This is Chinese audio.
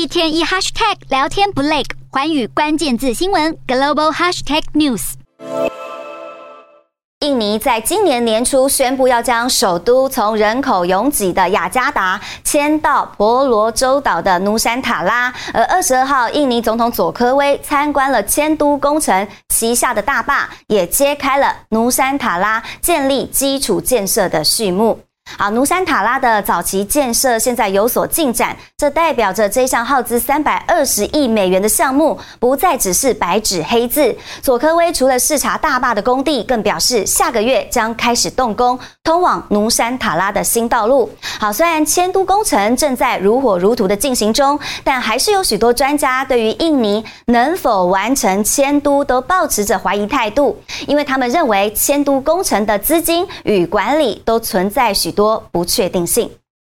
一天一 hashtag 聊天不累，环宇关键字新闻 global hashtag news。印尼在今年年初宣布要将首都从人口拥挤的雅加达迁到婆罗洲岛的努山塔拉，而二十二号，印尼总统佐科威参观了迁都工程旗下的大坝，也揭开了努山塔拉建立基础建设的序幕。好，努山塔拉的早期建设现在有所进展，这代表着这项耗资三百二十亿美元的项目不再只是白纸黑字。佐科威除了视察大坝的工地，更表示下个月将开始动工通往努山塔拉的新道路。好，虽然迁都工程正在如火如荼的进行中，但还是有许多专家对于印尼能否完成迁都都抱持着怀疑态度，因为他们认为迁都工程的资金与管理都存在许多不确定性。